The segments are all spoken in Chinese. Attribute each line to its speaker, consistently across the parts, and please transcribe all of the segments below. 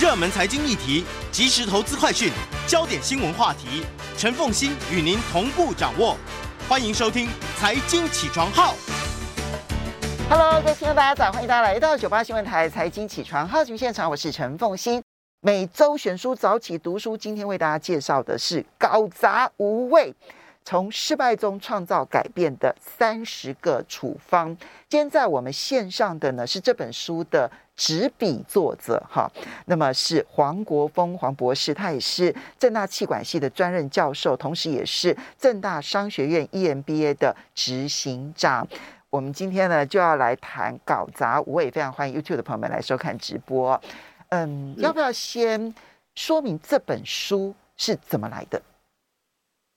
Speaker 1: 热门财经议题、即时投资快讯、焦点新闻话题，陈凤欣与您同步掌握。欢迎收听《财经起床号》。
Speaker 2: Hello，各位听众大家早，欢迎大家来到九八新闻台《财经起床号》节目现场，我是陈凤欣。每周选书早起读书，今天为大家介绍的是《搞砸无畏》。从失败中创造改变的三十个处方。今天在我们线上的呢是这本书的执笔作者哈，那么是黄国峰黄博士，他也是正大气管系的专任教授，同时也是正大商学院 EMBA 的执行长。我们今天呢就要来谈搞砸我也，非常欢迎 YouTube 的朋友们来收看直播。嗯，要不要先说明这本书是怎么来的？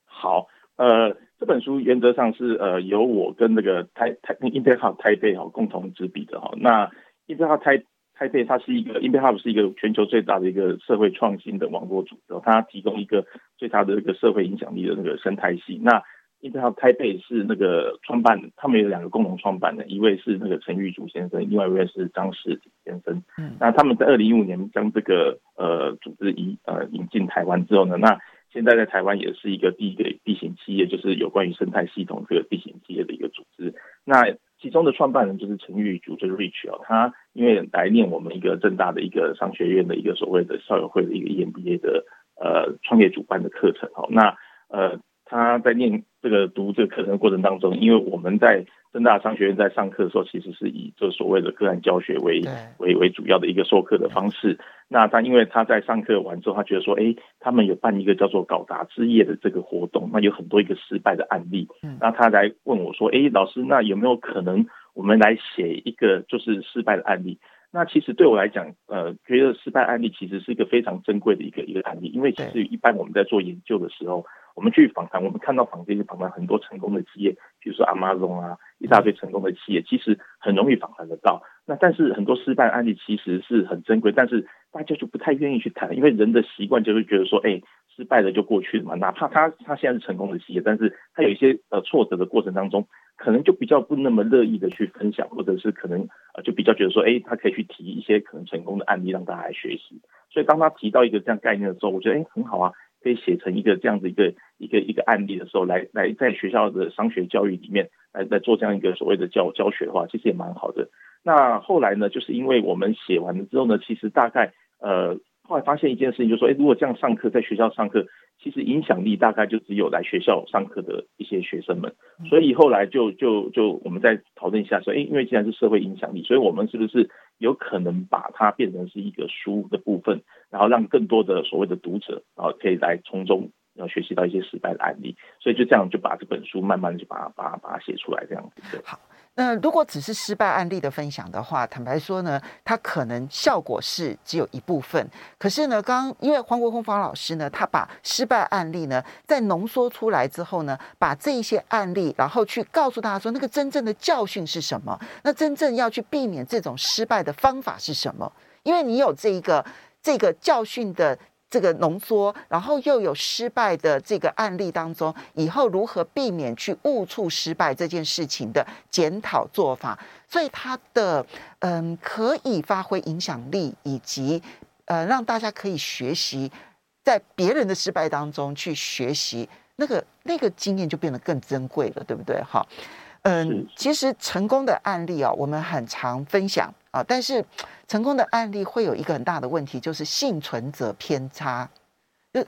Speaker 3: 好。呃，这本书原则上是呃由我跟那个台台 Impact Hub 台北哈共同执笔的哈。那 Impact Hub 台台北它是一个 Impact Hub 是一个全球最大的一个社会创新的网络组织，它提供一个最大的一个社会影响力的那个生态系。那 Impact Hub 台北是那个创办，他们有两个共同创办的，一位是那个陈玉竹先生，另外一位是张世锦先生。嗯，那他们在二零一五年将这个呃组织引呃引进台湾之后呢，那现在在台湾也是一个第一个地形企业，就是有关于生态系统这个地形企业的一个组织。那其中的创办人就是陈玉竹，就是 Rich 哦，他因为来念我们一个正大的一个商学院的一个所谓的校友会的一个 EMBA 的呃创业主办的课程哦，那呃他在念这个读这个课程的过程当中，因为我们在正大商学院在上课的时候，其实是以这所谓的个案教学为为为主要的一个授课的方式。那他因为他在上课完之后，他觉得说，哎，他们有办一个叫做“搞砸之夜”的这个活动，那有很多一个失败的案例。那他来问我说，哎，老师，那有没有可能我们来写一个就是失败的案例？那其实对我来讲，呃，觉得失败案例其实是一个非常珍贵的一个一个案例，因为其实一般我们在做研究的时候，我们去访谈，我们看到坊间访谈很多成功的企业，比如说 Amazon 啊，一大堆成功的企业，其实很容易访谈得到。那但是很多失败案例其实是很珍贵，但是大家就不太愿意去谈，因为人的习惯就会觉得说，哎，失败了就过去了嘛，哪怕他他现在是成功的企业，但是他有一些呃挫折的过程当中。可能就比较不那么乐意的去分享，或者是可能呃就比较觉得说，哎，他可以去提一些可能成功的案例让大家来学习。所以当他提到一个这样概念的时候，我觉得哎很好啊，可以写成一个这样子一个一个一个案例的时候，来来在学校的商学教育里面来来做这样一个所谓的教教学的话，其实也蛮好的。那后来呢，就是因为我们写完了之后呢，其实大概呃后来发现一件事情，就是说，哎，如果这样上课，在学校上课。其实影响力大概就只有来学校上课的一些学生们，所以后来就就就我们再讨论一下说，哎，因为既然是社会影响力，所以我们是不是有可能把它变成是一个书的部分，然后让更多的所谓的读者，然后可以来从中要学习到一些失败的案例，所以就这样就把这本书慢慢就把它把它把它写出来这样子。好。
Speaker 2: 那如果只是失败案例的分享的话，坦白说呢，它可能效果是只有一部分。可是呢，刚因为黄国丰方老师呢，他把失败案例呢，在浓缩出来之后呢，把这一些案例，然后去告诉大家说，那个真正的教训是什么？那真正要去避免这种失败的方法是什么？因为你有这一个这个教训的。这个浓缩，然后又有失败的这个案例当中，以后如何避免去误触失败这件事情的检讨做法，所以它的嗯可以发挥影响力，以及呃让大家可以学习在别人的失败当中去学习，那个那个经验就变得更珍贵了，对不对？哈，嗯，其实成功的案例啊，我们很常分享啊，但是。成功的案例会有一个很大的问题，就是幸存者偏差。就，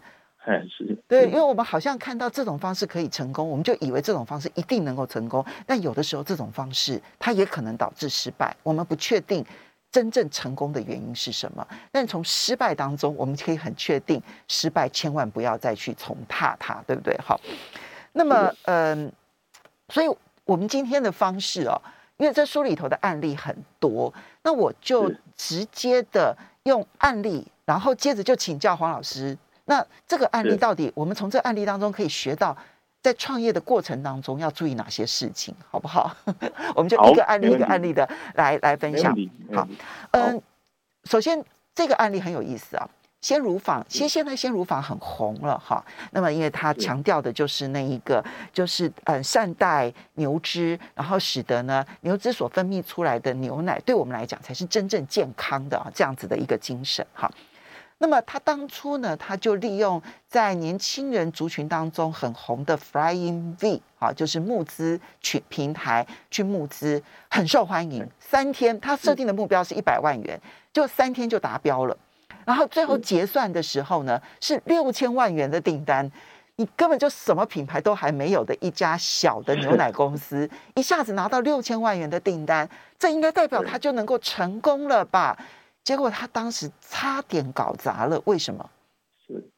Speaker 3: 是，
Speaker 2: 对，因为我们好像看到这种方式可以成功，我们就以为这种方式一定能够成功。但有的时候，这种方式它也可能导致失败。我们不确定真正成功的原因是什么，但从失败当中，我们可以很确定，失败千万不要再去重踏它，对不对？好，那么，嗯，所以我们今天的方式哦。因为这书里头的案例很多，那我就直接的用案例，然后接着就请教黄老师。那这个案例到底，我们从这案例当中可以学到，在创业的过程当中要注意哪些事情，好不好？我们就一个案例一个案例的来来分享。好，嗯，首先这个案例很有意思啊。鲜乳坊，其实现在鲜乳坊很红了哈。那么，因为它强调的就是那一个，就是呃善待牛只，然后使得呢牛只所分泌出来的牛奶，对我们来讲才是真正健康的啊，这样子的一个精神哈。那么他当初呢，他就利用在年轻人族群当中很红的 Flying V 啊，就是募资去平台去募资，很受欢迎。三天他设定的目标是一百万元，就三天就达标了。然后最后结算的时候呢，是六千万元的订单。你根本就什么品牌都还没有的一家小的牛奶公司，一下子拿到六千万元的订单，这应该代表他就能够成功了吧？结果他当时差点搞砸了，为什么？
Speaker 3: 是，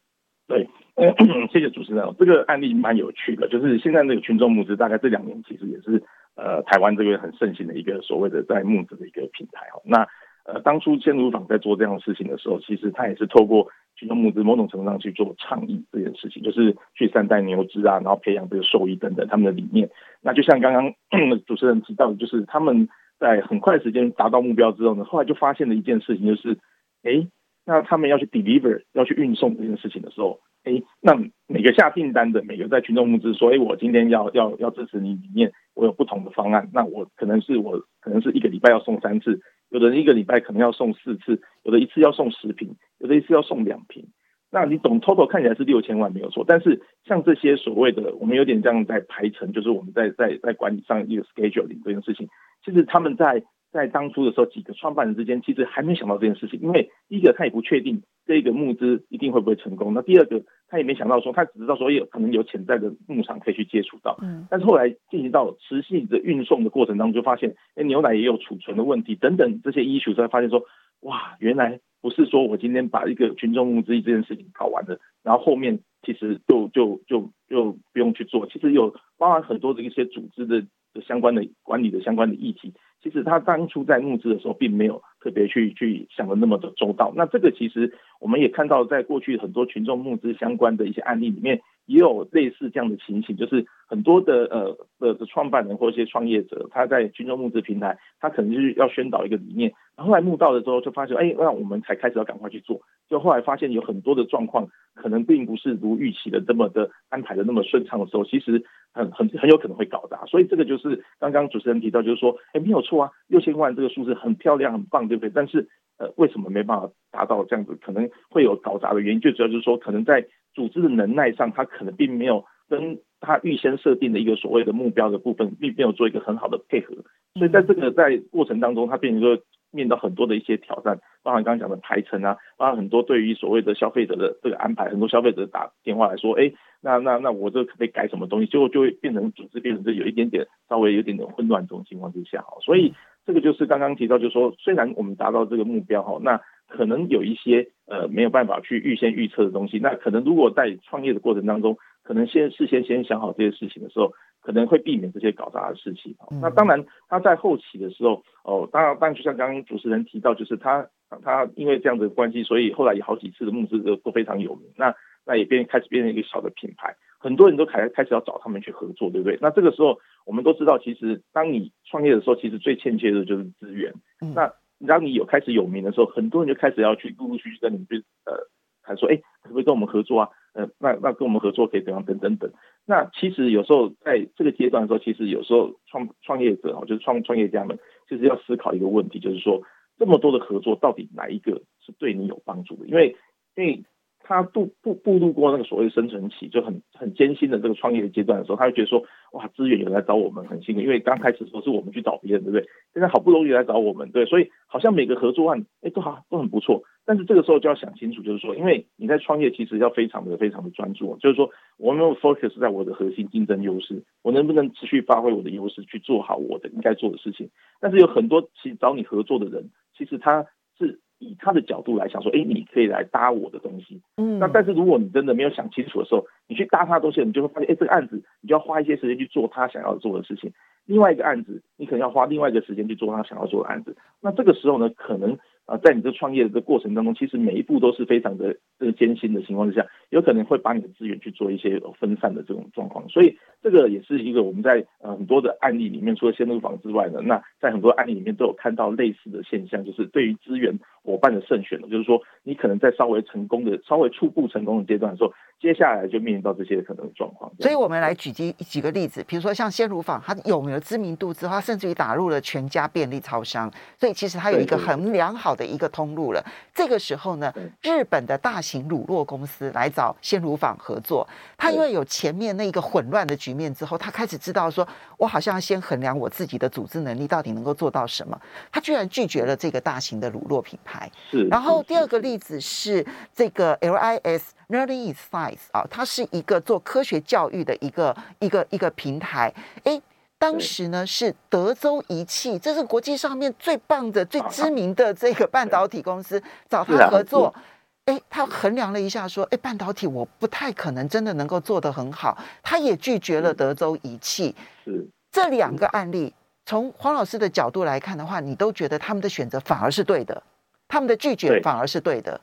Speaker 3: 对，呃，谢谢主持人。这个案例蛮有趣的，就是现在那个群众募资，大概这两年其实也是呃台湾这个很盛行的一个所谓的在募资的一个平台哦。那呃当初鲜乳坊在做这样的事情的时候，其实他也是透过群众募资某种程度上去做倡议这件事情，就是去善待牛只啊，然后培养这个兽医等等他们的理念。那就像刚刚 主持人提到的，就是他们。在很快时间达到目标之后呢，后来就发现了一件事情，就是，哎，那他们要去 deliver，要去运送这件事情的时候，哎，那每个下订单的，每个在群众募资说，哎，我今天要要要支持你里面，我有不同的方案，那我可能是我可能是一个礼拜要送三次，有的人一个礼拜可能要送四次，有的一次要送十瓶，有的一次要送两瓶。那你总 total 看起来是六千万没有错，但是像这些所谓的，我们有点这样在排程，就是我们在在在管理上一个 schedule 里这件事情，其实他们在在当初的时候，几个创办人之间其实还没想到这件事情，因为第一个他也不确定这个募资一定会不会成功，那第二个他也没想到说，他只知道说有可能有潜在的牧场可以去接触到，嗯，但是后来进行到持续的运送的过程当中，就发现，哎，牛奶也有储存的问题等等这些 issue，才发现说，哇，原来。不是说我今天把一个群众募资这件事情搞完了，然后后面其实就就就就不用去做。其实有包含很多的一些组织的的相关的管理的相关的议题。其实他当初在募资的时候，并没有特别去去想的那么的周到。那这个其实我们也看到，在过去很多群众募资相关的一些案例里面，也有类似这样的情形，就是很多的呃的的创办人或一些创业者，他在群众募资平台，他可能就是要宣导一个理念，然后来募到的时候，就发现，哎，那我们才开始要赶快去做。就后来发现有很多的状况，可能并不是如预期的这么的安排的那么顺畅的时候，其实很很很有可能会搞砸。所以这个就是刚刚主持人提到，就是说，哎，没有错啊，六千万这个数字很漂亮，很棒，对不对？但是呃，为什么没办法达到这样子？可能会有搞砸的原因，最主要就是说，可能在组织的能耐上，他可能并没有跟他预先设定的一个所谓的目标的部分，并没有做一个很好的配合，所以在这个在过程当中，他变成说面到很多的一些挑战，包含刚刚讲的排程啊，包含很多对于所谓的消费者的这个安排，很多消费者打电话来说，哎，那那那我这可不可以改什么东西，结果就会变成组织变成这有一点点稍微有点点混乱这种情况之下，哈，所以这个就是刚刚提到，就是说虽然我们达到这个目标，哈，那。可能有一些呃没有办法去预先预测的东西，那可能如果在创业的过程当中，可能先事先先想好这些事情的时候，可能会避免这些搞砸的事情。嗯、那当然他在后期的时候，哦，当然当然就像刚刚主持人提到，就是他他因为这样的关系，所以后来有好几次的募资都都非常有名。那那也变开始变成一个小的品牌，很多人都开开始要找他们去合作，对不对？那这个时候我们都知道，其实当你创业的时候，其实最欠缺的就是资源。嗯、那当你有开始有名的时候，很多人就开始要去陆陆续续跟你去呃谈说，哎，可不可以跟我们合作啊？呃，那那跟我们合作可以怎样？等等等。那其实有时候在这个阶段的时候，其实有时候创创业者哦，就是创创业家们，其实要思考一个问题，就是说这么多的合作，到底哪一个是对你有帮助的？因为因为。他步步步入过那个所谓生存期，就很很艰辛的这个创业的阶段的时候，他就觉得说，哇，资源有人来找我们很幸运，因为刚开始的时候是我们去找别人，对不对？现在好不容易来找我们，对，所以好像每个合作案，哎，都好都很不错。但是这个时候就要想清楚，就是说，因为你在创业，其实要非常的非常的专注，就是说，我们 focus 在我的核心竞争优势，我能不能持续发挥我的优势去做好我的应该做的事情？但是有很多其实找你合作的人，其实他是。以他的角度来想说，哎，你可以来搭我的东西，嗯，那但是如果你真的没有想清楚的时候，你去搭他的东西，你就会发现，哎，这个案子你就要花一些时间去做他想要做的事情，另外一个案子你可能要花另外一个时间去做他想要做的案子，那这个时候呢，可能。啊，在你这创业的过程当中，其实每一步都是非常的这个艰辛的情况之下，有可能会把你的资源去做一些分散的这种状况，所以这个也是一个我们在呃很多的案例里面，除了鲜乳坊之外呢，那在很多案例里面都有看到类似的现象，就是对于资源伙伴的胜选了，就是说你可能在稍微成功的、稍微初步成功的阶段的时候，接下来就面临到这些可能的状况。
Speaker 2: 所以我们来举几几个例子，比如说像鲜乳坊，它有没有知名度之后，它甚至于打入了全家便利超商，所以其实它有一个很良好的一个通路了。这个时候呢，日本的大型乳酪公司来找鲜乳坊合作，它因为有前面那一个混乱的局面之后，他开始知道说，我好像要先衡量我自己的组织能力到底能够做到什么，他居然拒绝了这个大型的乳酪品牌。
Speaker 3: 是，
Speaker 2: 然后第二个例子是这个 LIS Learning is Science 啊，它是一个做科学教育的一个一个一个平台。哎，当时呢是德州仪器，这是国际上面最棒的、最知 名的这个半导体公司，找他合作。哎，他衡量了一下，说：“哎，半导体我不太可能真的能够做得很好。”他也拒绝了德州仪器。
Speaker 3: 是
Speaker 2: 这两个案例，从黄老师的角度来看的话，你都觉得他们的选择反而是对的，他们的拒绝反而是对的。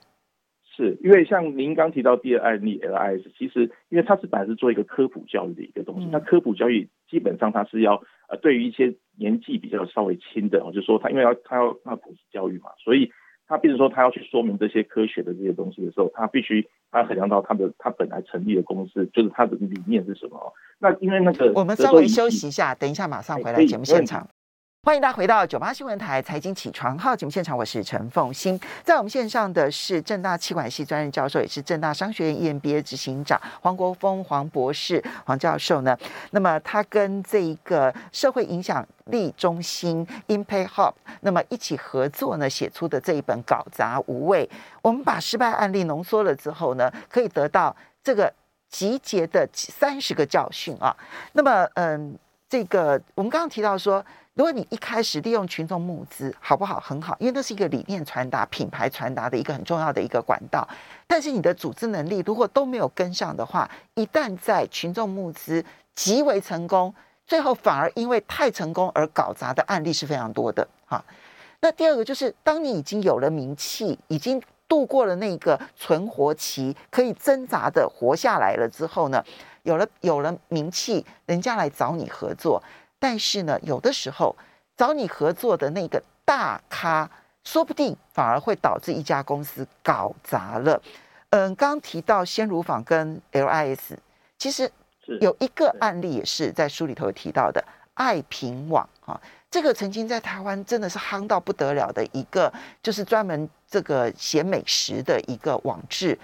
Speaker 3: 是因为像您刚提到第二案例 LIS，其实因为它是本来是做一个科普教育的一个东西，那、嗯、科普教育基本上它是要呃对于一些年纪比较稍微轻的，就是说他因为要他要他要普及教育嘛，所以。他比如说，他要去说明这些科学的这些东西的时候，他必须他衡量到他的他本来成立的公司，就是他的理念是什么。那因为那个，
Speaker 2: 我们稍微休息一下，等一下马上回来节目现场。欢迎大家回到九八新闻台财经起床号节目现场，我是陈凤欣。在我们线上的是正大气管系专任教授，也是正大商学院 EMBA 执行长黄国峰黄博士黄教授呢。那么他跟这一个社会影响力中心 Impact Hub 那么一起合作呢，写出的这一本《搞砸无畏》，我们把失败案例浓缩了之后呢，可以得到这个集结的三十个教训啊。那么，嗯，这个我们刚刚提到说。如果你一开始利用群众募资，好不好？很好，因为那是一个理念传达、品牌传达的一个很重要的一个管道。但是你的组织能力如果都没有跟上的话，一旦在群众募资极为成功，最后反而因为太成功而搞砸的案例是非常多的。哈，那第二个就是，当你已经有了名气，已经度过了那个存活期，可以挣扎的活下来了之后呢，有了有了名气，人家来找你合作。但是呢，有的时候找你合作的那个大咖，说不定反而会导致一家公司搞砸了。嗯，刚刚提到鲜乳坊跟 LIS，其实有一个案例也是在书里头有提到的，爱平网啊，这个曾经在台湾真的是夯到不得了的一个，就是专门这个写美食的一个网志。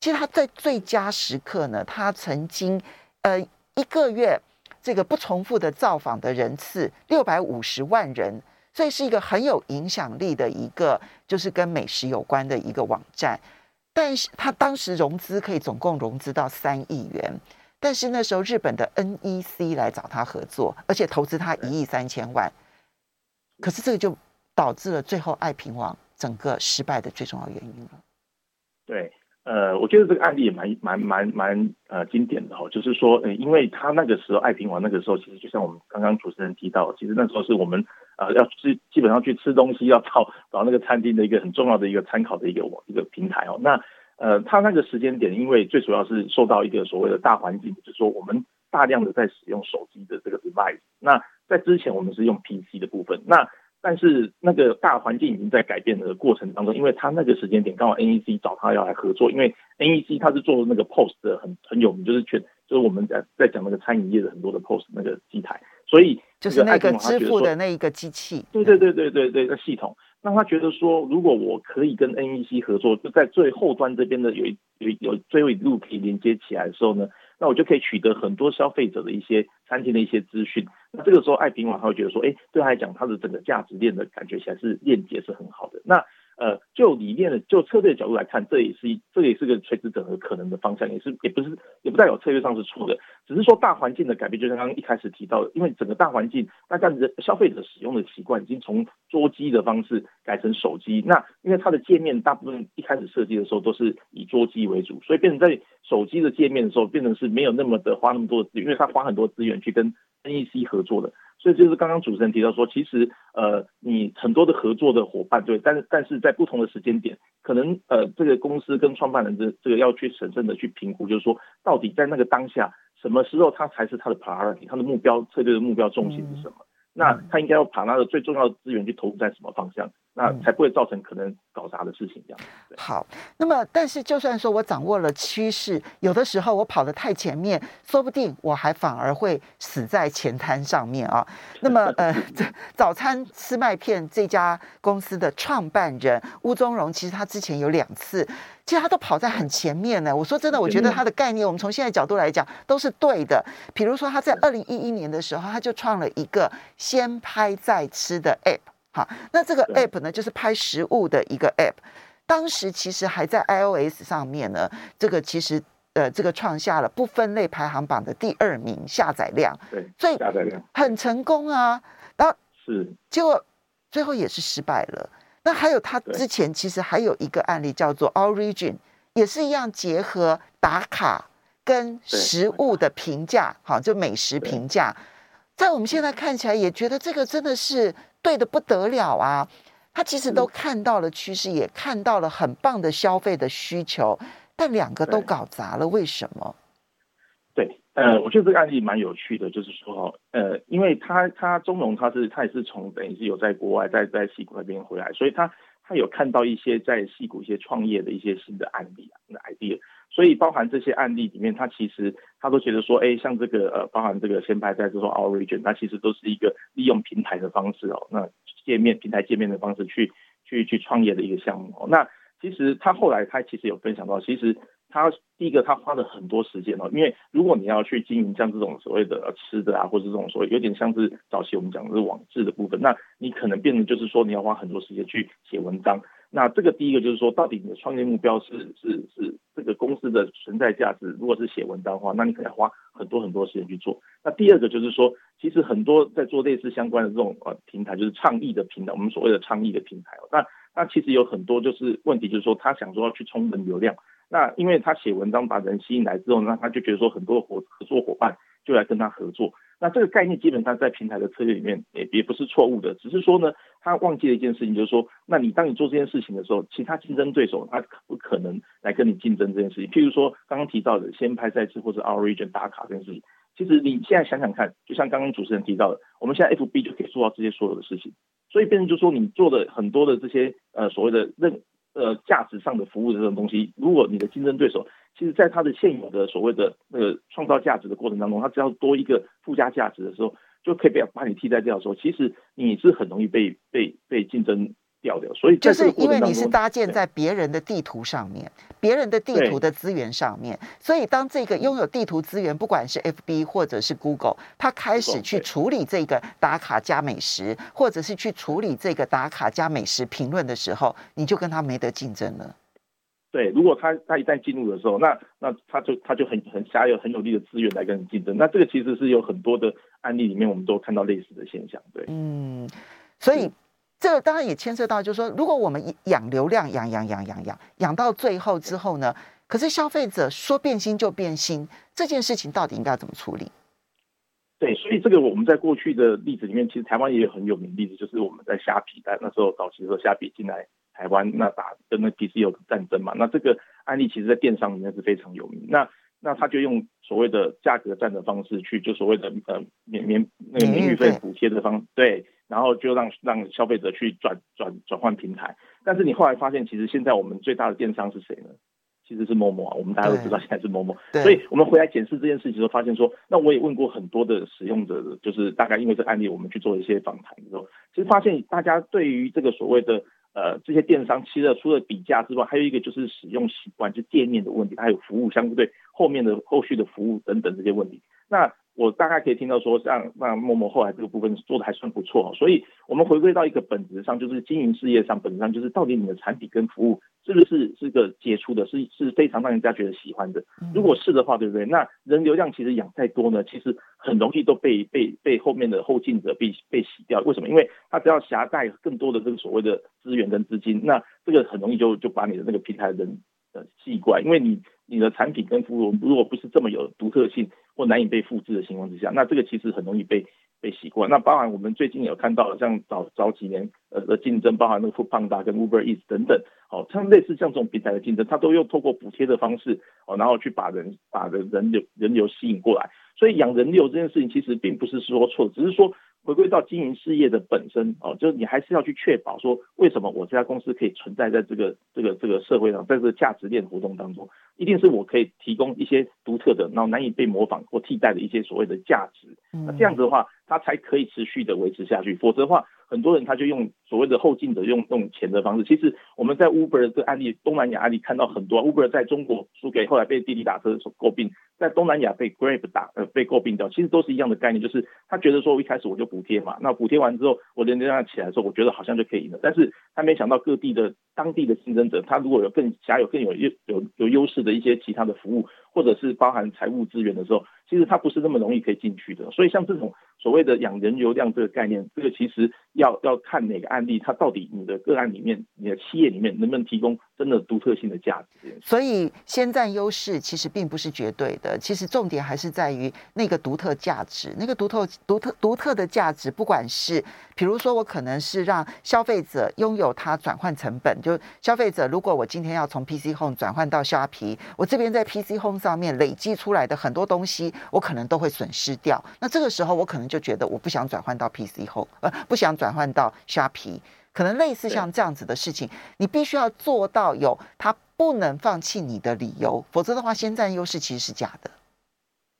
Speaker 2: 其实他在最佳时刻呢，他曾经呃一个月。这个不重复的造访的人次六百五十万人，所以是一个很有影响力的一个，就是跟美食有关的一个网站。但是他当时融资可以总共融资到三亿元，但是那时候日本的 NEC 来找他合作，而且投资他一亿三千万。可是这个就导致了最后爱平网整个失败的最重要原因了。
Speaker 3: 对。呃，我觉得这个案例也蛮蛮蛮蛮呃经典的哈，就是说，呃，因为他那个时候爱平网那个时候，其实就像我们刚刚主持人提到，其实那时候是我们呃要去基本上去吃东西要找找那个餐厅的一个很重要的一个参考的一个一个平台哦。那呃，他那个时间点，因为最主要是受到一个所谓的大环境，就是说我们大量的在使用手机的这个 device，那在之前我们是用 PC 的部分，那。但是那个大环境已经在改变的过程当中，因为他那个时间点刚好 NEC 找他要来合作，因为 NEC 他是做那个 POS 的很很有名，就是全就是我们在在讲那个餐饮业的很多的 POS 那个机台，所以
Speaker 2: 就是那个支付的那一个机器，
Speaker 3: 对对对对对对，那系统，那他觉得说，如果我可以跟 NEC 合作，就在最后端这边的有一有有最后一路可以连接起来的时候呢，那我就可以取得很多消费者的一些餐厅的一些资讯。那这个时候，爱平网他会觉得说，哎，对他来讲，他的整个价值链的感觉起来是链接是很好的。那呃，就理念的、就策略角度来看，这也是，这也是个垂直整合可能的方向，也是也不是也不代表策略上是错的，只是说大环境的改变，就像刚刚一开始提到的，因为整个大环境，大家的消费者使用的习惯已经从桌机的方式改成手机，那因为它的界面大部分一开始设计的时候都是以桌机为主，所以变成在手机的界面的时候，变成是没有那么的花那么多资源，因为它花很多资源去跟 NEC 合作的。这就是刚刚主持人提到说，其实呃，你很多的合作的伙伴对，但但是在不同的时间点，可能呃，这个公司跟创办人的这个要去审慎的去评估，就是说到底在那个当下，什么时候他才是他的 priority，他的目标策略的目标重心是什么？那他应该要把那个最重要的资源去投入在什么方向？那才不会造成可能搞砸的事情这样。
Speaker 2: 好，那么但是就算说我掌握了趋势，有的时候我跑得太前面，说不定我还反而会死在前滩上面啊。那么呃，这 早餐吃麦片这家公司的创办人吴宗荣，其实他之前有两次，其实他都跑在很前面呢。我说真的，我觉得他的概念，我们从现在角度来讲都是对的。比如说他在二零一一年的时候，他就创了一个先拍再吃的 App。好，那这个 app 呢，就是拍食物的一个 app。当时其实还在 iOS 上面呢，这个其实呃，这个创下了不分类排行榜的第二名下载量。
Speaker 3: 对，
Speaker 2: 所以下载量很成功啊。然后是结果最后也是失败了。那还有他之前其实还有一个案例叫做 Origin，也是一样结合打卡跟食物的评价，好，就美食评价。在我们现在看起来，也觉得这个真的是对的不得了啊！他其实都看到了趋势，也看到了很棒的消费的需求，但两个都搞砸了，为什么？
Speaker 3: 对，呃，我觉得这个案例蛮有趣的，就是说，呃，因为他他宗荣他是他也是从等于是有在国外在在西谷那边回来，所以他他有看到一些在西谷一些创业的一些新的案例啊，的 idea。所以包含这些案例里面，他其实他都觉得说，哎，像这个呃，包含这个先拍再吃 Origin，它其实都是一个利用平台的方式哦，那界面平台界面的方式去去去创业的一个项目哦。那其实他后来他其实有分享到，其实他第一个他花了很多时间哦，因为如果你要去经营像这种所谓的吃的啊，或者这种所谓有点像是早期我们讲的是网志的部分，那你可能变成就是说你要花很多时间去写文章。那这个第一个就是说，到底你的创业目标是是是这个公司的存在价值。如果是写文章的话，那你可能要花很多很多时间去做。那第二个就是说，其实很多在做类似相关的这种呃平台，就是倡议的平台，我们所谓的倡议的平台。那那其实有很多就是问题，就是说他想说要去充人流量。那因为他写文章把人吸引来之后，那他就觉得说很多合合作伙伴就来跟他合作。那这个概念基本上在平台的策略里面也也不是错误的，只是说呢，他忘记了一件事情，就是说，那你当你做这件事情的时候，其他竞争对手他可不可能来跟你竞争这件事情？譬如说刚刚提到的先拍再吃或者 Origin 打卡这件事情，其实你现在想想看，就像刚刚主持人提到的，我们现在 FB 就可以做到这些所有的事情，所以变成就是说你做的很多的这些呃所谓的认呃价值上的服务的这种东西，如果你的竞争对手。其实，在他的现有的所谓的那个创造价值的过程当中，他只要多一个附加价值的时候，就可以被把你替代掉的时候，其实你是很容易被被被竞争掉掉。所以
Speaker 2: 就是因为你是搭建在别人的地图上面，别人的地图的资源上面，所以当这个拥有地图资源，不管是 FB 或者是 Google，它开始去处理这个打卡加美食，或者是去处理这个打卡加美食评论的时候，你就跟他没得竞争了。
Speaker 3: 对，如果他他一旦进入的时候，那那他就他就很很下有很有力的资源来跟你竞争。那这个其实是有很多的案例里面，我们都看到类似的现象。对，
Speaker 2: 嗯，所以这个当然也牵涉到，就是说，如果我们养流量，养养养养养养到最后之后呢，可是消费者说变心就变心，这件事情到底应该怎么处理？
Speaker 3: 对，所以这个我们在过去的例子里面，其实台湾也有很有名的例子，就是我们在虾皮，在那时候早期的时候，虾皮进来。台湾那打跟那 PC 有战争嘛？那这个案例其实，在电商里面是非常有名。那那他就用所谓的价格战的方式去，就所谓的呃免免那个免运费补贴的方对，然后就让让消费者去转转转换平台。但是你后来发现，其实现在我们最大的电商是谁呢？其实是 Momo 啊。我们大家都知道现在是 Momo。所以我们回来检视这件事情的时候，发现说，那我也问过很多的使用者，就是大概因为这个案例，我们去做一些访谈的时候，其实发现大家对于这个所谓的。呃，这些电商其实除了比价之外，还有一个就是使用习惯，就店面的问题，还有服务相对后面的后续的服务等等这些问题。那我大概可以听到说，像那 Momo 后来这个部分做的还算不错，所以我们回归到一个本质上，就是经营事业上，本质上就是到底你的产品跟服务是不是是个杰出的，是是非常让人家觉得喜欢的。如果是的话，对不对？那人流量其实养再多呢，其实很容易都被被被后面的后进者被被洗掉。为什么？因为他只要携带更多的这个所谓的资源跟资金，那这个很容易就就把你的那个平台人呃吸过来，因为你你的产品跟服务如果不是这么有独特性。或难以被复制的情况之下，那这个其实很容易被被洗过。那包含我们最近有看到，像早早几年呃的竞争，包含那个 Foodpanda 跟 Uber Eats 等等，哦，像类似像这种平台的竞争，它都用透过补贴的方式，哦，然后去把人把人人流人流吸引过来。所以养人流这件事情其实并不是说错，只是说回归到经营事业的本身哦，就是你还是要去确保说，为什么我这家公司可以存在在这个这个这个社会上，在这个价值链活动当中，一定是我可以提供一些独特的，然后难以被模仿或替代的一些所谓的价值。那这样子的话，它才可以持续的维持下去，否则的话。很多人他就用所谓的后进者用用钱的方式，其实我们在 Uber 的这个案例，东南亚案例看到很多，Uber 在中国输给后来被滴滴打车所诟病，在东南亚被 Grab 打呃被诟病掉，其实都是一样的概念，就是他觉得说我一开始我就补贴嘛，那补贴完之后我人流量起来的时候，我觉得好像就可以赢了，但是他没想到各地的当地的竞争者，他如果有更加有更有优有有优势的一些其他的服务，或者是包含财务资源的时候。其实他不是那么容易可以进去的，所以像这种所谓的养人流量这个概念，这个其实要要看哪个案例，它到底你的个案里面，你的企业里面能不能提供真的独特性的价值。
Speaker 2: 所以先占优势其实并不是绝对的，其实重点还是在于那个独特价值，那个独特独特独特的价值，不管是比如说我可能是让消费者拥有它转换成本，就消费者如果我今天要从 PC Home 转换到虾皮，我这边在 PC Home 上面累积出来的很多东西。我可能都会损失掉，那这个时候我可能就觉得我不想转换到 PC Home，呃，不想转换到虾皮，可能类似像这样子的事情，你必须要做到有他不能放弃你的理由，否则的话，先占优势其实是假的。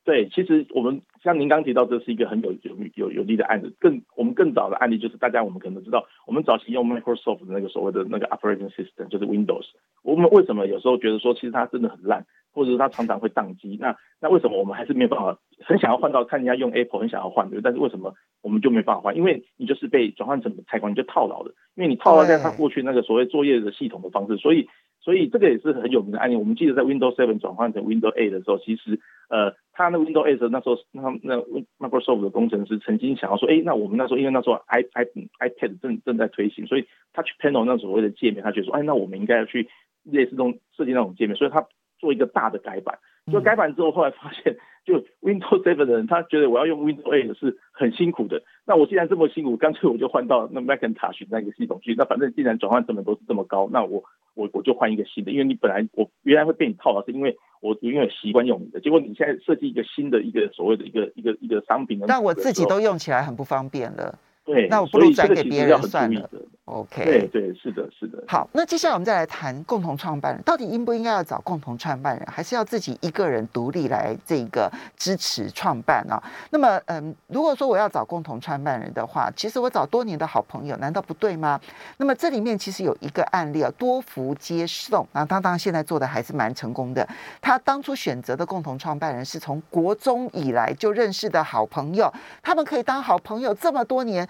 Speaker 3: 对，其实我们像您刚提到，这是一个很有有有有利的案子。更我们更早的案例就是大家我们可能知道，我们早期用 Microsoft 的那个所谓的那个 Operating System 就是 Windows，我们为什么有时候觉得说其实它真的很烂？或者是它常常会宕机，那那为什么我们还是没有办法很想要换到看人家用 Apple 很想要换，对，但是为什么我们就没办法换？因为你就是被转换成本太高，你就套牢了，因为你套牢在它过去那个所谓作业的系统的方式，所以所以这个也是很有名的案例。我们记得在 Windows 7转换成 Windows 8的时候，其实呃，他那 Windows 8那时候那那 Microsoft 的工程师曾经想要说，哎，那我们那时候因为那时候 i i iPad 正正在推行，所以 Touch Panel 那所谓的界面，他觉得说，哎，那我们应该要去类似这种设计那种界面，所以他做一个大的改版。做改版之后，后来发现，就 Windows 7的人，他觉得我要用 Windows 8是很辛苦的。那我既然这么辛苦，干脆我就换到那 Macintosh 那个系统去。那反正既然转换成本都是这么高，那我我我就换一个新的。因为你本来我原来会被你套牢，是因为我因为习惯用你的。结果你现在设计一个新的一个所谓的一个一个一个商品，
Speaker 2: 但我自己都用起来很不方便了。
Speaker 3: 对，
Speaker 2: 那我不如转给别人算了。OK，
Speaker 3: 对对，是的，是的。
Speaker 2: 好，那接下来我们再来谈共同创办人，到底应不应该要找共同创办人，还是要自己一个人独立来这个支持创办啊？那么，嗯，如果说我要找共同创办人的话，其实我找多年的好朋友，难道不对吗？那么这里面其实有一个案例啊，多福接送啊，他当然现在做的还是蛮成功的。他当初选择的共同创办人是从国中以来就认识的好朋友，他们可以当好朋友这么多年。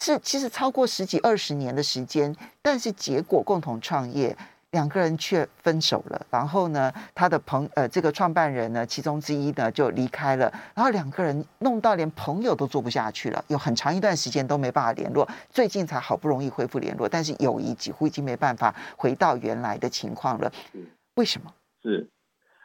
Speaker 2: 是，其实超过十几二十年的时间，但是结果共同创业，两个人却分手了。然后呢，他的朋呃，这个创办人呢，其中之一呢就离开了。然后两个人弄到连朋友都做不下去了，有很长一段时间都没办法联络。最近才好不容易恢复联络，但是友谊几乎已经没办法回到原来的情况了。为什么？
Speaker 3: 是，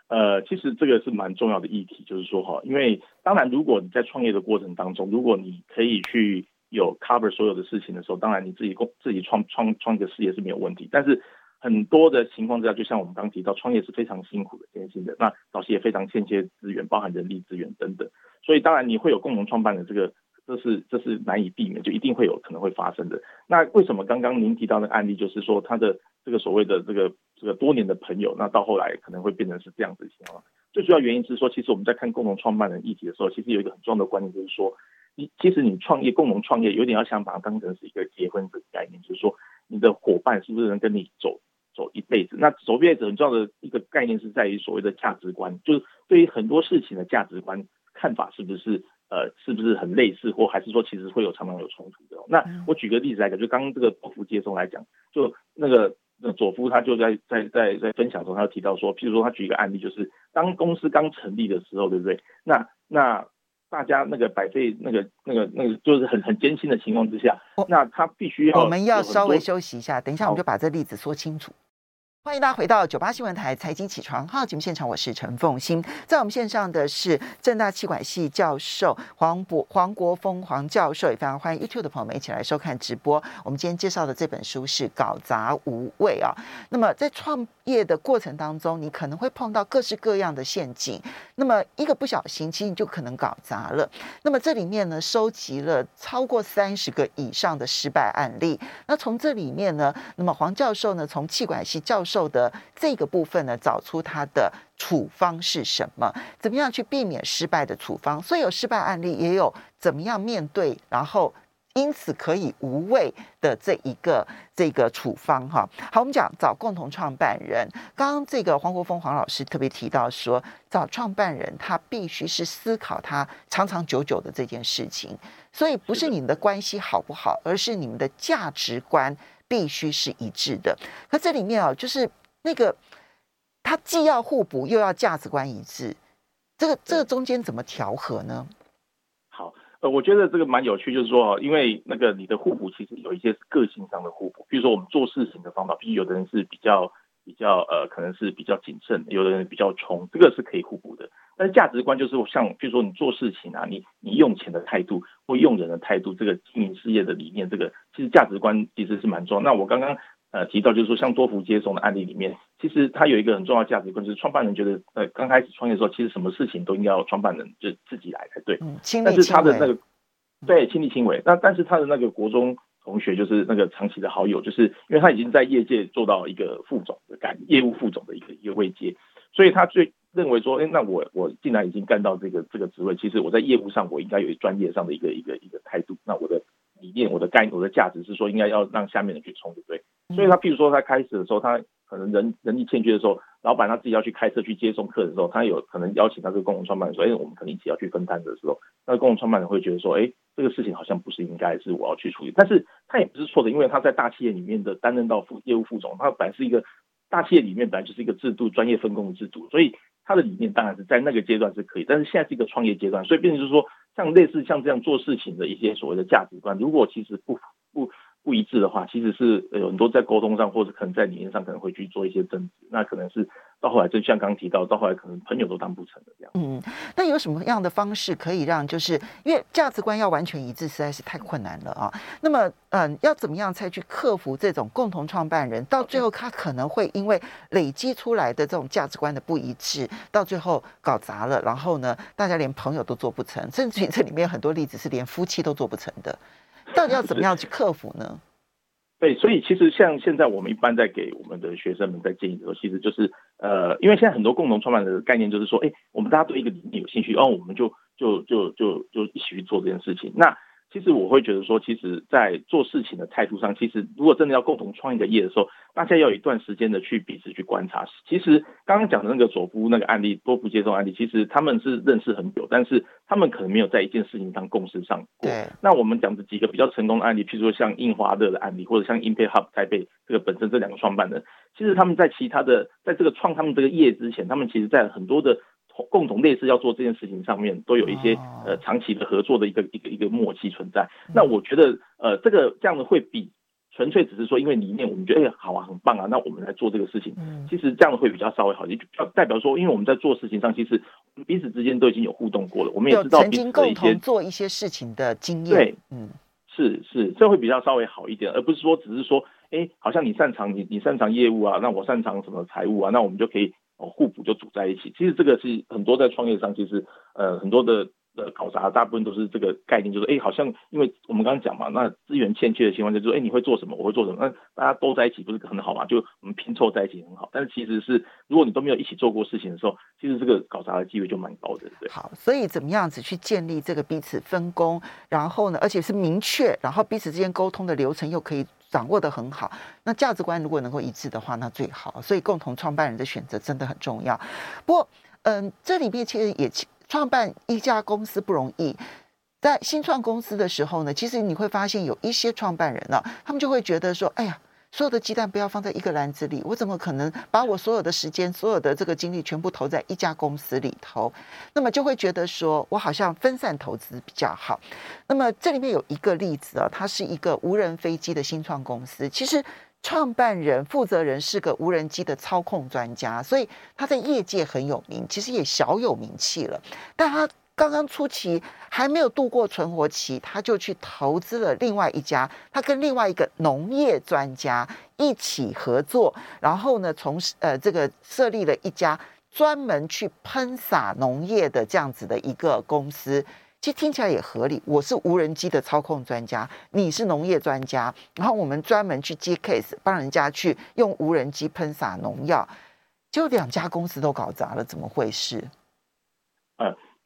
Speaker 3: 呃，其实这个是蛮重要的议题，就是说哈，因为当然，如果你在创业的过程当中，如果你可以去。有 cover 所有的事情的时候，当然你自己工自己创创创一个事业是没有问题。但是很多的情况之下，就像我们刚提到，创业是非常辛苦的、艰辛的。那早期也非常欠缺资源，包含人力资源等等。所以当然你会有共同创办的这个，这是这是难以避免，就一定会有可能会发生的。那为什么刚刚您提到的案例，就是说他的这个所谓的这个这个多年的朋友，那到后来可能会变成是这样子的情况？最主要原因是说，其实我们在看共同创办人议题的时候，其实有一个很重要的观念，就是说。你其实你创业共同创业，有点要想把它当成是一个结婚的概念，就是说你的伙伴是不是能跟你走走一辈子？那走一辈子很重要的一个概念是在于所谓的价值观，就是对于很多事情的价值观看法是不是呃是不是很类似，或还是说其实会有常常有冲突的？那我举个例子来讲，就刚刚这个佐夫接送来讲，就那个那佐夫他就在在在在分享中，他就提到说，譬如说他举一个案例，就是当公司刚成立的时候，对不对？那那大家那个百废那个那个那个就是很很艰辛的情况之下，那他必须要。
Speaker 2: 我们要稍微休息一下，等一下我们就把这例子说清楚。欢迎大家回到九八新闻台财经起床号节目现场，我是陈凤欣。在我们线上的是正大气管系教授黄博黄国峰黄教授，也非常欢迎 YouTube 的朋友们一起来收看直播。我们今天介绍的这本书是《搞砸无畏》啊。那么在创业的过程当中，你可能会碰到各式各样的陷阱，那么一个不小心，其实你就可能搞砸了。那么这里面呢，收集了超过三十个以上的失败案例。那从这里面呢，那么黄教授呢，从气管系教授的这个部分呢，找出它的处方是什么？怎么样去避免失败的处方？所以有失败案例，也有怎么样面对，然后因此可以无畏的这一个这个处方哈。好，我们讲找共同创办人。刚刚这个黄国峰黄老师特别提到说，找创办人他必须是思考他长长久久的这件事情，所以不是你们的关系好不好，而是你们的价值观。必须是一致的，可这里面啊，就是那个它既要互补，又要价值观一致，这个这个中间怎么调和呢？
Speaker 3: 好，呃，我觉得这个蛮有趣，就是说，因为那个你的互补其实有一些是个性上的互补，比如说我们做事情的方法，比如有的人是比较比较呃，可能是比较谨慎，有的人比较冲，这个是可以互补的。但是价值观就是像，比如说你做事情啊，你你用钱的态度或用人的态度，这个经营事业的理念，这个其实价值观其实是蛮重要。那我刚刚呃提到，就是说像多福接送的案例里面，其实它有一个很重要的价值观，就是创办人觉得呃刚开始创业的时候，其实什么事情都应该要创办人就自己来才对。
Speaker 2: 嗯，亲力亲为。
Speaker 3: 但是他的那个对亲力亲为，那但是他的那个国中同学就是那个长期的好友，就是因为他已经在业界做到一个副总的干业务副总的一个一个位阶，所以他最。认为说，哎，那我我既然已经干到这个这个职位，其实我在业务上我应该有专业上的一个一个一个态度。那我的理念、我的概、我的价值是说，应该要让下面人去冲，对不对？所以他譬如说他开始的时候，他可能人人力欠缺的时候，老板他自己要去开车去接送客人的时候，他有可能邀请他这个共同创办人说，哎，我们可能一起要去分担的时候，那共同创办人会觉得说，哎，这个事情好像不是应该是我要去处理，但是他也不是错的，因为他在大企业里面的担任到副业务副总，他本来是一个大企业里面本来就是一个制度专业分工的制度，所以。他的理念当然是在那个阶段是可以，但是现在是一个创业阶段，所以变成就是说，像类似像这样做事情的一些所谓的价值观，如果其实不不不一致的话，其实是有很多在沟通上或者可能在理念上可能会去做一些争执，那可能是。到后来，就像刚提到，到后来可能朋友都当不成的这样。
Speaker 2: 嗯，那有什么样的方式可以让，就是因为价值观要完全一致，实在是太困难了啊。那么，嗯，要怎么样才去克服这种共同创办人，到最后他可能会因为累积出来的这种价值观的不一致，到最后搞砸了，然后呢，大家连朋友都做不成，甚至于这里面很多例子是连夫妻都做不成的。到底要怎么样去克服呢？
Speaker 3: 对，所以其实像现在我们一般在给我们的学生们在建议的时候，其实就是呃，因为现在很多共同创办的概念就是说，哎，我们大家对一个理念有兴趣，然后我们就就就就就一起去做这件事情。那其实我会觉得说，其实，在做事情的态度上，其实如果真的要共同创一个业的时候，大家要有一段时间的去彼此去观察。其实刚刚讲的那个佐夫那个案例，多福接送案例，其实他们是认识很久，但是他们可能没有在一件事情上共识上过。
Speaker 2: 对。
Speaker 3: 那我们讲的几个比较成功的案例，譬如说像印花乐的案例，或者像 Impact Hub 台北这个本身这两个创办人，其实他们在其他的在这个创他们这个业之前，他们其实在很多的。共同类似要做这件事情上面，都有一些呃长期的合作的一个一个一个默契存在。那我觉得呃这个这样的会比纯粹只是说因为理念我们觉得哎好啊很棒啊，那我们来做这个事情，其实这样的会比较稍微好一点，就代表说因为我们在做事情上其实彼此之间都已经有互动过了，我们也知道曾经共同
Speaker 2: 做一些事情的经验。
Speaker 3: 对，嗯，是是，这会比较稍微好一点，而不是说只是说哎好像你擅长你你擅长业务啊，那我擅长什么财务啊，那我们就可以。哦，互补就组在一起。其实这个是很多在创业上，其实呃很多的呃搞砸，大部分都是这个概念，就是哎，好像因为我们刚刚讲嘛，那资源欠缺的情况下，就是哎你会做什么，我会做什么，那大家都在一起不是很好嘛？就我们拼凑在一起很好。但是其实是如果你都没有一起做过事情的时候，其实这个搞砸的机会就蛮高的，对。
Speaker 2: 好，所以怎么样子去建立这个彼此分工，然后呢，而且是明确，然后彼此之间沟通的流程又可以。掌握得很好，那价值观如果能够一致的话，那最好。所以共同创办人的选择真的很重要。不过，嗯，这里面其实也创办一家公司不容易。在新创公司的时候呢，其实你会发现有一些创办人呢、他们就会觉得说：“哎呀。”所有的鸡蛋不要放在一个篮子里，我怎么可能把我所有的时间、所有的这个精力全部投在一家公司里头？那么就会觉得说我好像分散投资比较好。那么这里面有一个例子啊，它是一个无人飞机的新创公司。其实创办人、负责人是个无人机的操控专家，所以他在业界很有名，其实也小有名气了。但他刚刚初期还没有度过存活期，他就去投资了另外一家，他跟另外一个农业专家一起合作，然后呢，从呃这个设立了一家专门去喷洒农业的这样子的一个公司。其实听起来也合理。我是无人机的操控专家，你是农业专家，然后我们专门去接 case，帮人家去用无人机喷洒农药，就两家公司都搞砸了，怎么回事？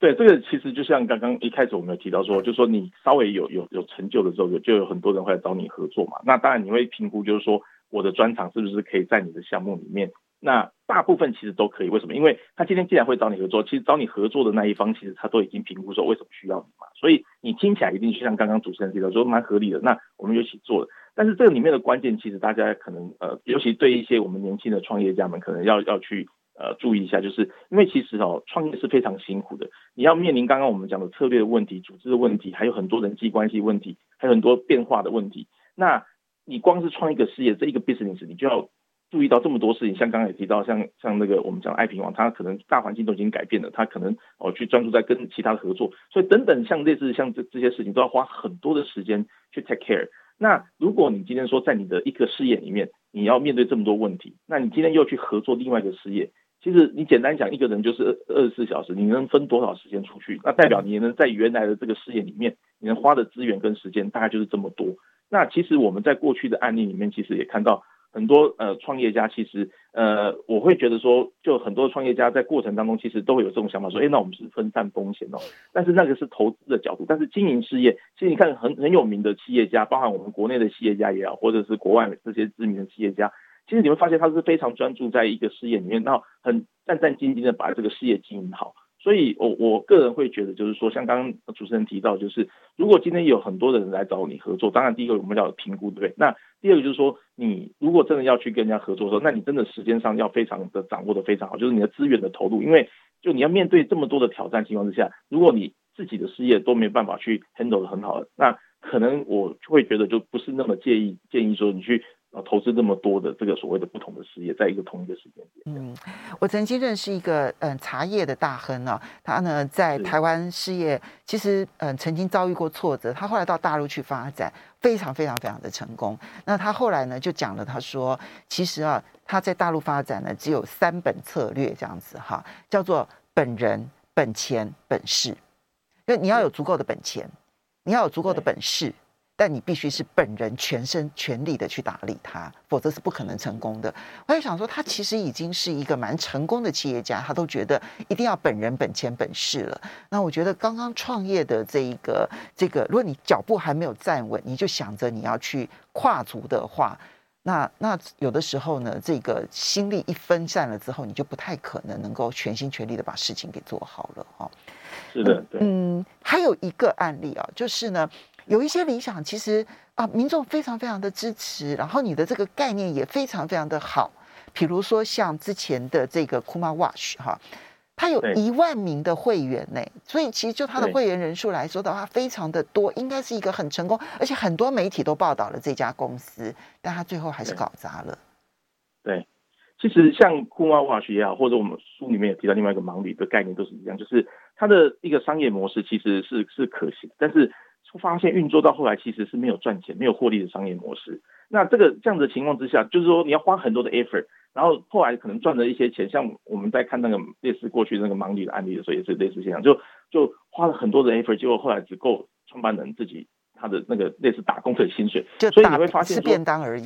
Speaker 3: 对，这个其实就像刚刚一开始我们有提到说，就是说你稍微有有有成就的时候，就有很多人会来找你合作嘛。那当然你会评估，就是说我的专长是不是可以在你的项目里面。那大部分其实都可以，为什么？因为他今天既然会找你合作，其实找你合作的那一方，其实他都已经评估说为什么需要你嘛。所以你听起来一定就像刚刚主持人提到说蛮合理的。那我们就一起做了。但是这个里面的关键，其实大家可能呃，尤其对一些我们年轻的创业家们，可能要要去呃注意一下，就是因为其实哦，创业是非常辛苦的。你要面临刚刚我们讲的策略的问题、组织的问题，还有很多人际关系问题，还有很多变化的问题。那你光是创一个事业，这一个 business，你就要。注意到这么多事情，像刚才也提到，像像那个我们讲爱平王，它可能大环境都已经改变了，它可能哦去专注在跟其他的合作，所以等等像类似像这这些事情都要花很多的时间去 take care。那如果你今天说在你的一个事业里面，你要面对这么多问题，那你今天又去合作另外一个事业，其实你简单讲，一个人就是二十四小时，你能分多少时间出去？那代表你能在原来的这个事业里面，你能花的资源跟时间大概就是这么多。那其实我们在过去的案例里面，其实也看到。很多呃创业家其实呃我会觉得说，就很多创业家在过程当中其实都会有这种想法说，哎，那我们是分散风险哦。但是那个是投资的角度，但是经营事业，其实你看很很有名的企业家，包含我们国内的企业家也好，或者是国外这些知名的企业家，其实你会发现他是非常专注在一个事业里面，然后很战战兢兢的把这个事业经营好。所以，我我个人会觉得，就是说，像刚刚主持人提到，就是如果今天有很多的人来找你合作，当然第一个我们要有评估，对不对？那第二个就是说，你如果真的要去跟人家合作的时候，那你真的时间上要非常的掌握的非常好，就是你的资源的投入，因为就你要面对这么多的挑战情况之下，如果你自己的事业都没办法去 handle 得很好，那可能我会觉得就不是那么建议建议说你去。投资这么多的这个所谓的不同的事业，在一个同一个时间点。嗯，
Speaker 2: 我曾经认识一个嗯茶叶的大亨啊，他呢在台湾事业其实嗯曾经遭遇过挫折，他后来到大陆去发展，非常非常非常的成功。那他后来呢就讲了，他说其实啊他在大陆发展呢只有三本策略这样子哈，叫做本人、本钱、本事，那你要有足够的本钱，你要有足够的本事。但你必须是本人全身全力的去打理它，否则是不可能成功的。我也想说，他其实已经是一个蛮成功的企业家，他都觉得一定要本人本钱本事了。那我觉得刚刚创业的这一个这个，如果你脚步还没有站稳，你就想着你要去跨足的话，那那有的时候呢，这个心力一分散了之后，你就不太可能能够全心全力的把事情给做好了哈。
Speaker 3: 是的，对。
Speaker 2: 嗯，还有一个案例啊，就是呢。有一些理想，其实啊，民众非常非常的支持，然后你的这个概念也非常非常的好。比如说像之前的这个 Kuma Watch 哈，它有一万名的会员呢，所以其实就它的会员人数来说的话，非常的多，应该是一个很成功，而且很多媒体都报道了这家公司，但它最后还是搞砸了。
Speaker 3: 对，其实像 Kuma Watch 也好，或者我们书里面也提到另外一个盲铝的概念都是一样，就是它的一个商业模式其实是是可行，但是。发现运作到后来其实是没有赚钱、没有获利的商业模式。那这个这样的情况之下，就是说你要花很多的 effort，然后后来可能赚了一些钱。像我们在看那个类似过去那个盲女的案例的时候，也是类似现象，就就花了很多的 effort，结果后来只够创办人自己他的那个类似打工的薪水，
Speaker 2: 就
Speaker 3: 所以你会发现
Speaker 2: 是便当而已。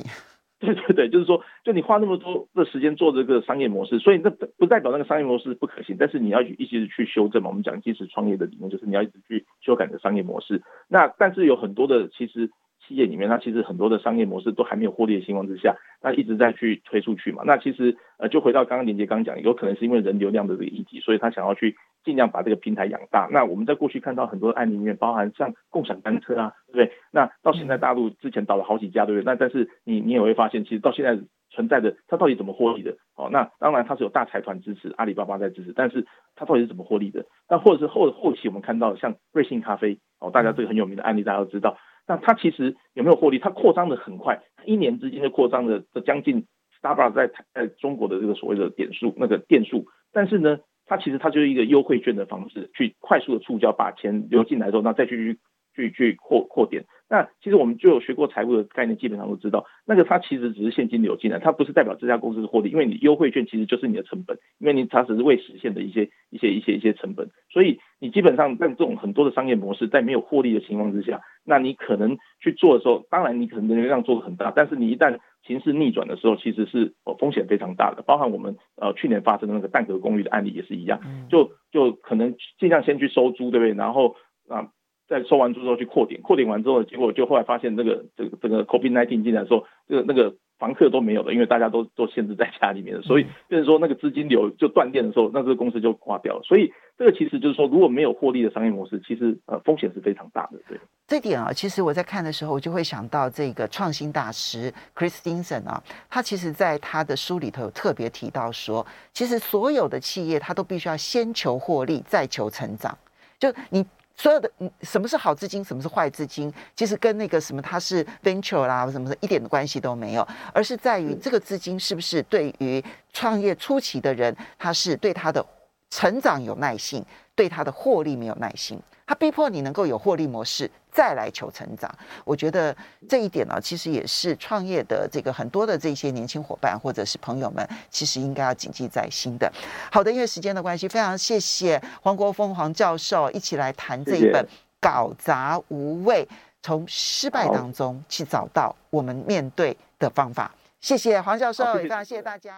Speaker 3: 对对对，就是说，就你花那么多的时间做这个商业模式，所以那不代表那个商业模式不可行，但是你要一直去修正嘛。我们讲即时创业的理念，就是你要一直去修改你的商业模式。那但是有很多的其实企业里面，它其实很多的商业模式都还没有获利的情况之下，那一直在去推出去嘛。那其实呃，就回到刚刚林杰刚讲，有可能是因为人流量的这个议题，所以他想要去。尽量把这个平台养大。那我们在过去看到很多案例里面，包含像共享单车啊，对不对？那到现在大陆之前倒了好几家，对不对？那但是你你也会发现，其实到现在存在的它到底怎么获利的？哦，那当然它是有大财团支持，阿里巴巴在支持，但是它到底是怎么获利的？那或者是后后期我们看到像瑞幸咖啡，哦，大家这个很有名的案例，大家都知道，那它其实有没有获利？它扩张的很快，一年之间就扩张了这将近 Starbucks 在在中国的这个所谓的点数那个店数，但是呢，它其实它就是一个优惠券的方式，去快速的触礁，把钱流进来之后，那再去去去扩扩点。那其实我们就有学过财务的概念，基本上都知道，那个它其实只是现金流进来，它不是代表这家公司的获利，因为你优惠券其实就是你的成本，因为你它只是未实现的一些一些一些一些成本，所以你基本上在这种很多的商业模式，在没有获利的情况之下，那你可能去做的时候，当然你可能能量做的很大，但是你一旦形势逆转的时候，其实是呃风险非常大的，包含我们呃去年发生的那个蛋壳公寓的案例也是一样，就就可能尽量先去收租，对不对？然后啊。在收完租之后去扩点，扩点完之后，结果就后来发现那个这个这个 COVID-19 进来说，这个那个房客都没有了，因为大家都都限制在家里面了，所以变成说那个资金流就断电的时候，那这个公司就挂掉了。所以这个其实就是说，如果没有获利的商业模式，其实呃风险是非常大的。对，
Speaker 2: 这点啊，其实我在看的时候，我就会想到这个创新大师 Chris Stinson 啊，他其实在他的书里头有特别提到说，其实所有的企业他都必须要先求获利，再求成长。就你。所有的，嗯，什么是好资金，什么是坏资金，其实跟那个什么它是 venture 啦什么的，一点的关系都没有，而是在于这个资金是不是对于创业初期的人，他是对他的成长有耐性，对他的获利没有耐心。他逼迫你能够有获利模式，再来求成长。我觉得这一点呢，其实也是创业的这个很多的这些年轻伙伴或者是朋友们，其实应该要谨记在心的。好的，因为时间的关系，非常谢谢黄国峰黄教授一起来谈这一本《搞砸无畏》，从失败当中去找到我们面对的方法。谢谢黄教授，也非常谢谢大家。